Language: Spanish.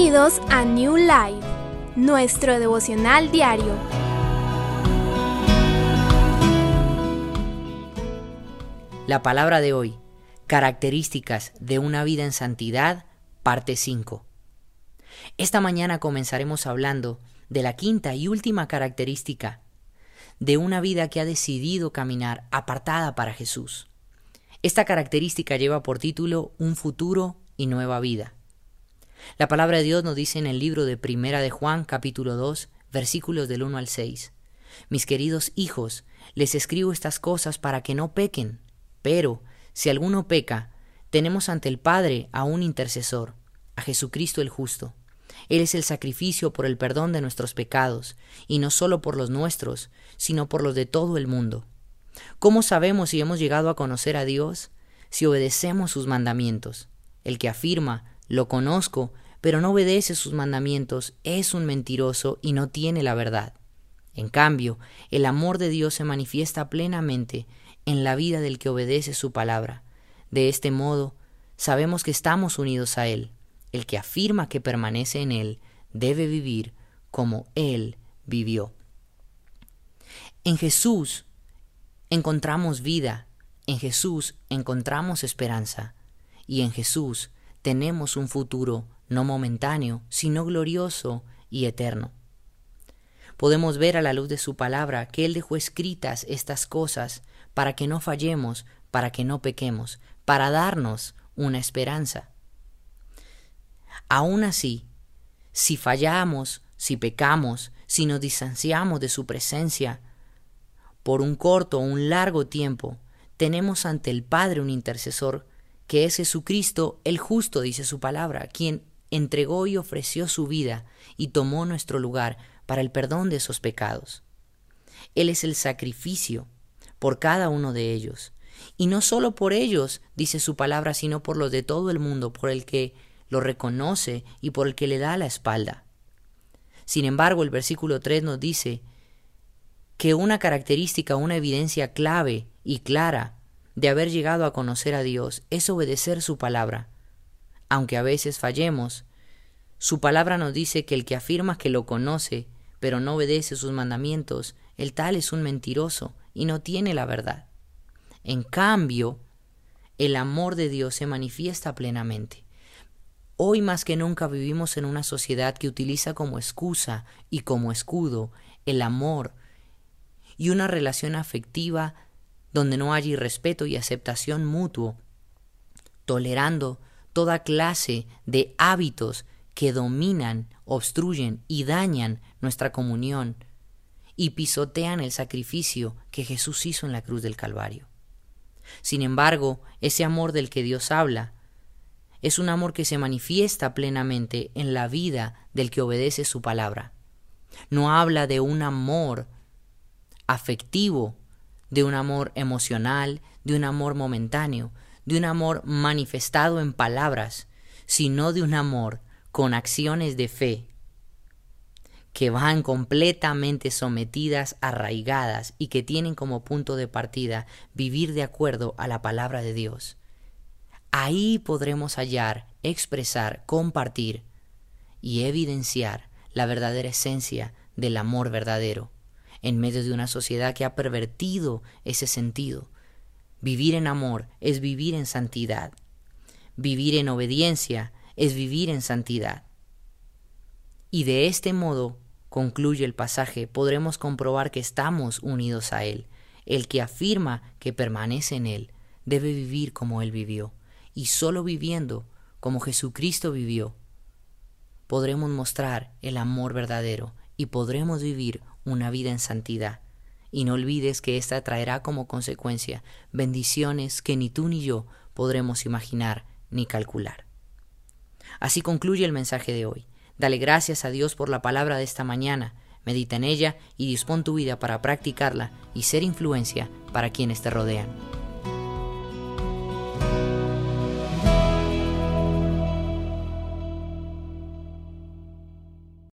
Bienvenidos a New Life, nuestro devocional diario. La palabra de hoy, características de una vida en santidad, parte 5. Esta mañana comenzaremos hablando de la quinta y última característica de una vida que ha decidido caminar apartada para Jesús. Esta característica lleva por título Un futuro y nueva vida. La palabra de Dios nos dice en el libro de Primera de Juan, capítulo 2, versículos del 1 al 6. Mis queridos hijos, les escribo estas cosas para que no pequen. Pero, si alguno peca, tenemos ante el Padre a un intercesor, a Jesucristo el justo. Él es el sacrificio por el perdón de nuestros pecados, y no solo por los nuestros, sino por los de todo el mundo. ¿Cómo sabemos si hemos llegado a conocer a Dios? Si obedecemos sus mandamientos. El que afirma, lo conozco, pero no obedece sus mandamientos, es un mentiroso y no tiene la verdad. En cambio, el amor de Dios se manifiesta plenamente en la vida del que obedece su palabra. De este modo, sabemos que estamos unidos a Él. El que afirma que permanece en Él debe vivir como Él vivió. En Jesús encontramos vida, en Jesús encontramos esperanza y en Jesús tenemos un futuro no momentáneo, sino glorioso y eterno. Podemos ver a la luz de su palabra que Él dejó escritas estas cosas para que no fallemos, para que no pequemos, para darnos una esperanza. Aún así, si fallamos, si pecamos, si nos distanciamos de su presencia, por un corto o un largo tiempo, tenemos ante el Padre un intercesor, que es Jesucristo el justo, dice su palabra, quien entregó y ofreció su vida y tomó nuestro lugar para el perdón de esos pecados. Él es el sacrificio por cada uno de ellos. Y no solo por ellos, dice su palabra, sino por los de todo el mundo, por el que lo reconoce y por el que le da la espalda. Sin embargo, el versículo 3 nos dice que una característica, una evidencia clave y clara de haber llegado a conocer a Dios es obedecer su palabra. Aunque a veces fallemos, su palabra nos dice que el que afirma que lo conoce, pero no obedece sus mandamientos, el tal es un mentiroso y no tiene la verdad. En cambio, el amor de Dios se manifiesta plenamente. Hoy más que nunca vivimos en una sociedad que utiliza como excusa y como escudo el amor y una relación afectiva donde no hay respeto y aceptación mutuo, tolerando toda clase de hábitos que dominan, obstruyen y dañan nuestra comunión y pisotean el sacrificio que Jesús hizo en la cruz del Calvario. Sin embargo, ese amor del que Dios habla es un amor que se manifiesta plenamente en la vida del que obedece su palabra. No habla de un amor afectivo, de un amor emocional, de un amor momentáneo, de un amor manifestado en palabras, sino de un amor con acciones de fe que van completamente sometidas, arraigadas y que tienen como punto de partida vivir de acuerdo a la palabra de Dios. Ahí podremos hallar, expresar, compartir y evidenciar la verdadera esencia del amor verdadero en medio de una sociedad que ha pervertido ese sentido. Vivir en amor es vivir en santidad. Vivir en obediencia es vivir en santidad. Y de este modo, concluye el pasaje, podremos comprobar que estamos unidos a Él. El que afirma que permanece en Él debe vivir como Él vivió. Y solo viviendo como Jesucristo vivió, podremos mostrar el amor verdadero y podremos vivir una vida en santidad. Y no olvides que ésta traerá como consecuencia bendiciones que ni tú ni yo podremos imaginar ni calcular. Así concluye el mensaje de hoy. Dale gracias a Dios por la palabra de esta mañana. Medita en ella y dispón tu vida para practicarla y ser influencia para quienes te rodean.